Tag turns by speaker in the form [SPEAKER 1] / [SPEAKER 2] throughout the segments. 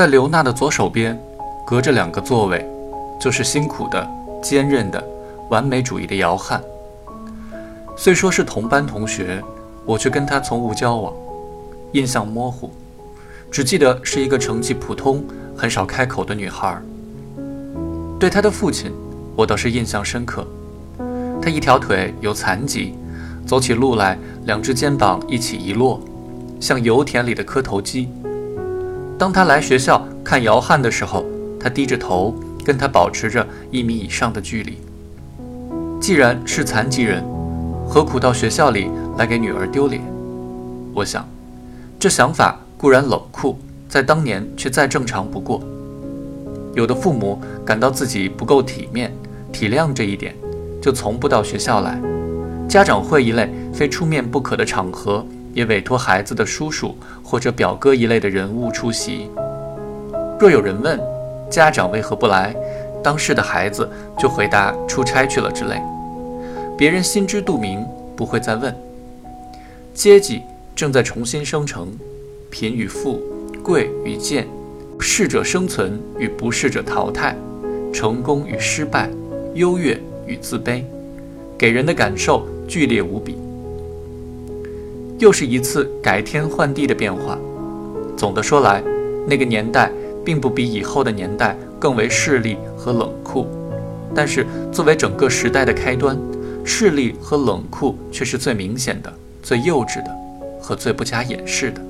[SPEAKER 1] 在刘娜的左手边，隔着两个座位，就是辛苦的、坚韧的、完美主义的姚汉。虽说是同班同学，我却跟他从无交往，印象模糊，只记得是一个成绩普通、很少开口的女孩。对她的父亲，我倒是印象深刻。他一条腿有残疾，走起路来两只肩膀一起一落，像油田里的磕头机。当他来学校看姚汉的时候，他低着头跟他保持着一米以上的距离。既然是残疾人，何苦到学校里来给女儿丢脸？我想，这想法固然冷酷，在当年却再正常不过。有的父母感到自己不够体面，体谅这一点，就从不到学校来。家长会一类非出面不可的场合，也委托孩子的叔叔或者表哥一类的人物出席。若有人问家长为何不来，当事的孩子就回答出差去了之类。别人心知肚明，不会再问。阶级正在重新生成，贫与富，贵与贱。适者生存与不适者淘汰，成功与失败，优越与自卑，给人的感受剧烈无比。又是一次改天换地的变化。总的说来，那个年代并不比以后的年代更为势利和冷酷，但是作为整个时代的开端，势利和冷酷却是最明显的、最幼稚的和最不加掩饰的。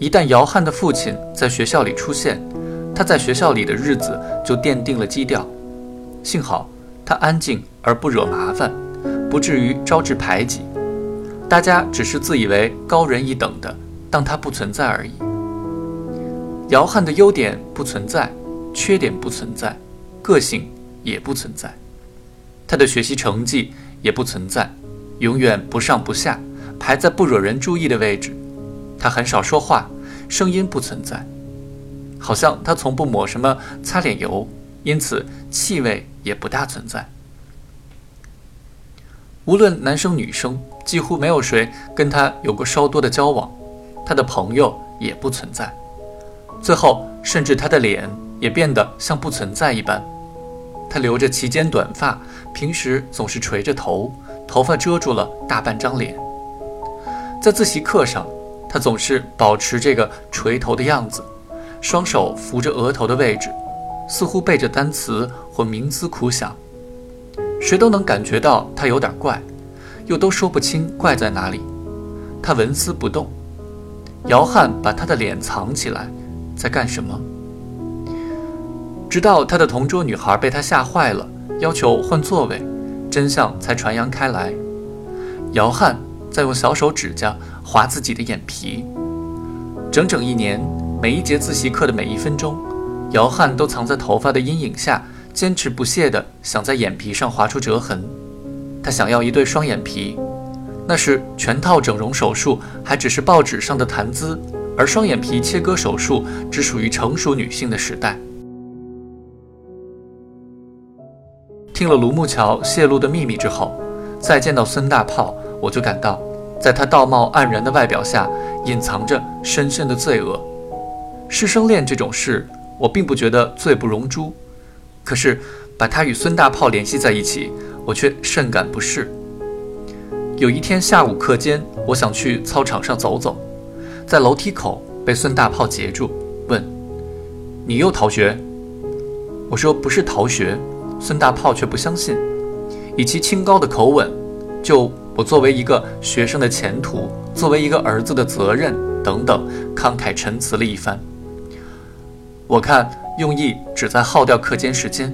[SPEAKER 1] 一旦姚汉的父亲在学校里出现，他在学校里的日子就奠定了基调。幸好他安静而不惹麻烦，不至于招致排挤。大家只是自以为高人一等的，当他不存在而已。姚汉的优点不存在，缺点不存在，个性也不存在，他的学习成绩也不存在，永远不上不下，排在不惹人注意的位置。他很少说话，声音不存在，好像他从不抹什么擦脸油，因此气味也不大存在。无论男生女生，几乎没有谁跟他有过稍多的交往，他的朋友也不存在。最后，甚至他的脸也变得像不存在一般。他留着齐肩短发，平时总是垂着头，头发遮住了大半张脸。在自习课上。他总是保持这个垂头的样子，双手扶着额头的位置，似乎背着单词或冥思苦想。谁都能感觉到他有点怪，又都说不清怪在哪里。他纹丝不动。姚汉把他的脸藏起来，在干什么？直到他的同桌女孩被他吓坏了，要求换座位，真相才传扬开来。姚汉在用小手指甲。划自己的眼皮，整整一年，每一节自习课的每一分钟，姚汉都藏在头发的阴影下，坚持不懈地想在眼皮上划出折痕。他想要一对双眼皮，那时全套整容手术还只是报纸上的谈资，而双眼皮切割手术只属于成熟女性的时代。听了卢木桥泄露的秘密之后，再见到孙大炮，我就感到。在他道貌岸然的外表下，隐藏着深深的罪恶。师生恋这种事，我并不觉得罪不容诛，可是把他与孙大炮联系在一起，我却甚感不适。有一天下午课间，我想去操场上走走，在楼梯口被孙大炮截住，问：“你又逃学？”我说：“不是逃学。”孙大炮却不相信，以其清高的口吻，就。我作为一个学生的前途，作为一个儿子的责任等等，慷慨陈词了一番。我看用意只在耗掉课间时间。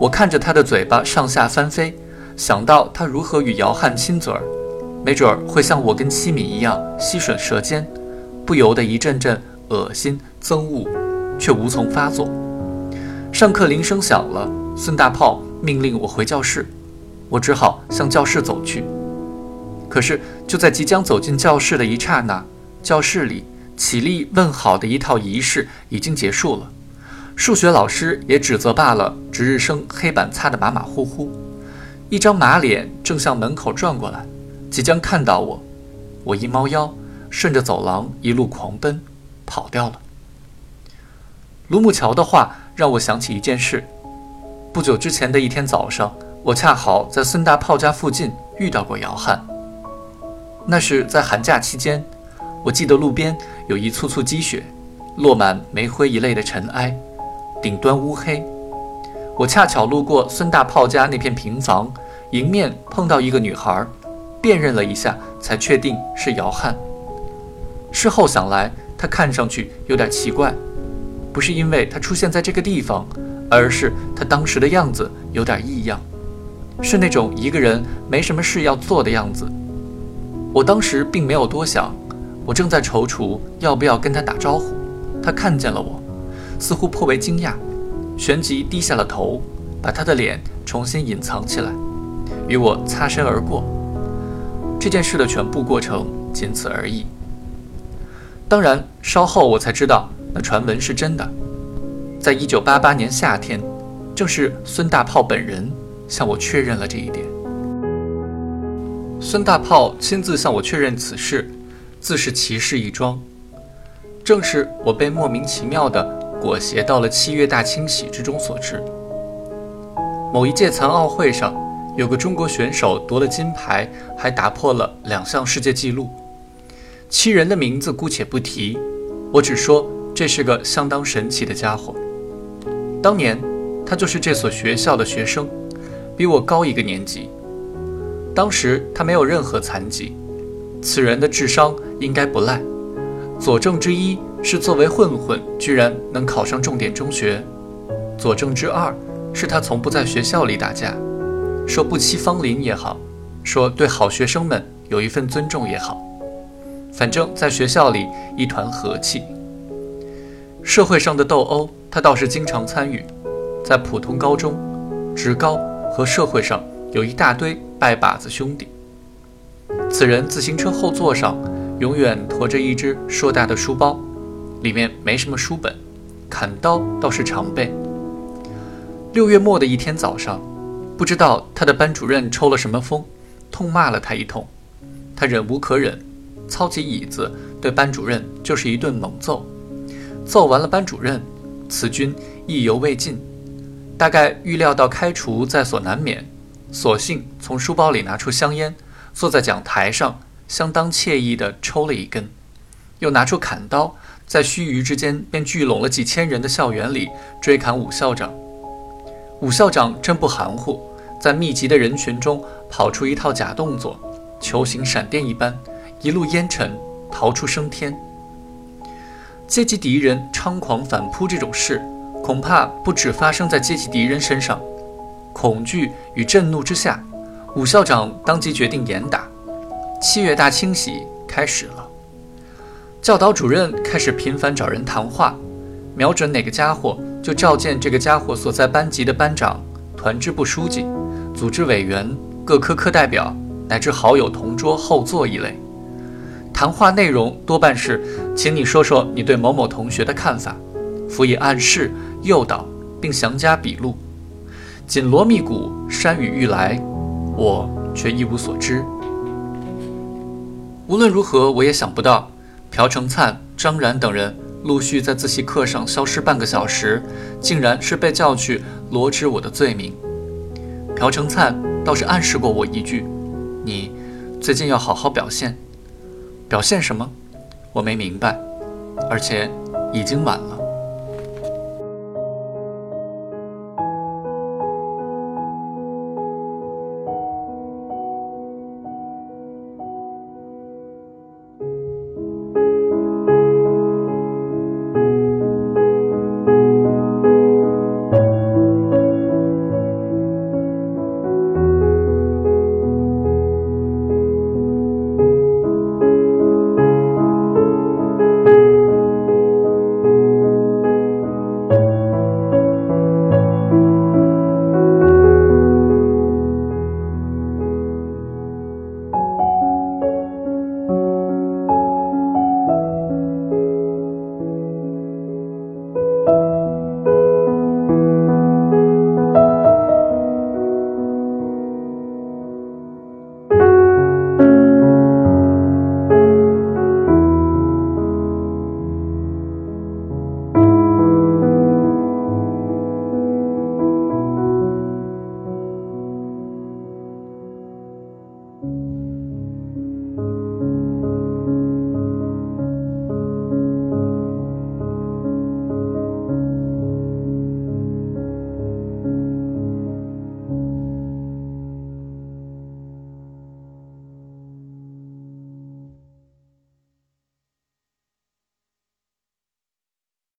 [SPEAKER 1] 我看着他的嘴巴上下翻飞，想到他如何与姚汉亲嘴儿，没准儿会像我跟七米一样吸吮舌尖，不由得一阵阵恶心憎恶，却无从发作。上课铃声响了，孙大炮命令我回教室。我只好向教室走去，可是就在即将走进教室的一刹那，教室里起立问好的一套仪式已经结束了。数学老师也指责罢了值日生黑板擦得马马虎虎，一张马脸正向门口转过来，即将看到我。我一猫腰，顺着走廊一路狂奔，跑掉了。卢木桥的话让我想起一件事：不久之前的一天早上，我恰好在孙大炮家附近遇到过姚汉。那是在寒假期间，我记得路边有一簇簇积雪，落满煤灰一类的尘埃，顶端乌黑。我恰巧路过孙大炮家那片平房，迎面碰到一个女孩，辨认了一下，才确定是姚汉。事后想来，他看上去有点奇怪。不是因为他出现在这个地方，而是他当时的样子有点异样，是那种一个人没什么事要做的样子。我当时并没有多想，我正在踌躇要不要跟他打招呼。他看见了我，似乎颇为惊讶，旋即低下了头，把他的脸重新隐藏起来，与我擦身而过。这件事的全部过程仅此而已。当然，稍后我才知道。那传闻是真的，在一九八八年夏天，正是孙大炮本人向我确认了这一点。孙大炮亲自向我确认此事，自是奇事一桩。正是我被莫名其妙地裹挟到了七月大清洗之中所致。某一届残奥会上，有个中国选手夺了金牌，还打破了两项世界纪录。七人的名字姑且不提，我只说。这是个相当神奇的家伙。当年他就是这所学校的学生，比我高一个年级。当时他没有任何残疾，此人的智商应该不赖。佐证之一是作为混混，居然能考上重点中学；佐证之二是他从不在学校里打架，说不欺芳邻也好，说对好学生们有一份尊重也好，反正在学校里一团和气。社会上的斗殴，他倒是经常参与。在普通高中、职高和社会上，有一大堆拜把子兄弟。此人自行车后座上永远驮着一只硕大的书包，里面没什么书本，砍刀倒是常备。六月末的一天早上，不知道他的班主任抽了什么风，痛骂了他一通。他忍无可忍，操起椅子对班主任就是一顿猛揍。揍完了班主任，此君意犹未尽，大概预料到开除在所难免，索性从书包里拿出香烟，坐在讲台上，相当惬意地抽了一根，又拿出砍刀，在须臾之间便聚拢了几千人的校园里追砍武校长。武校长真不含糊，在密集的人群中跑出一套假动作，球形闪电一般，一路烟尘逃出升天。阶级敌人猖狂反扑这种事，恐怕不止发生在阶级敌人身上。恐惧与震怒之下，武校长当即决定严打。七月大清洗开始了，教导主任开始频繁找人谈话，瞄准哪个家伙就召见这个家伙所在班级的班长、团支部书记、组织委员、各科课代表乃至好友同桌后座一类。谈话内容多半是，请你说说你对某某同学的看法，辅以暗示、诱导，并详加笔录。紧锣密鼓，山雨欲来，我却一无所知。无论如何，我也想不到，朴成灿、张然等人陆续在自习课上消失半个小时，竟然是被叫去罗织我的罪名。朴成灿倒是暗示过我一句：“你最近要好好表现。”表现什么？我没明白，而且已经晚了。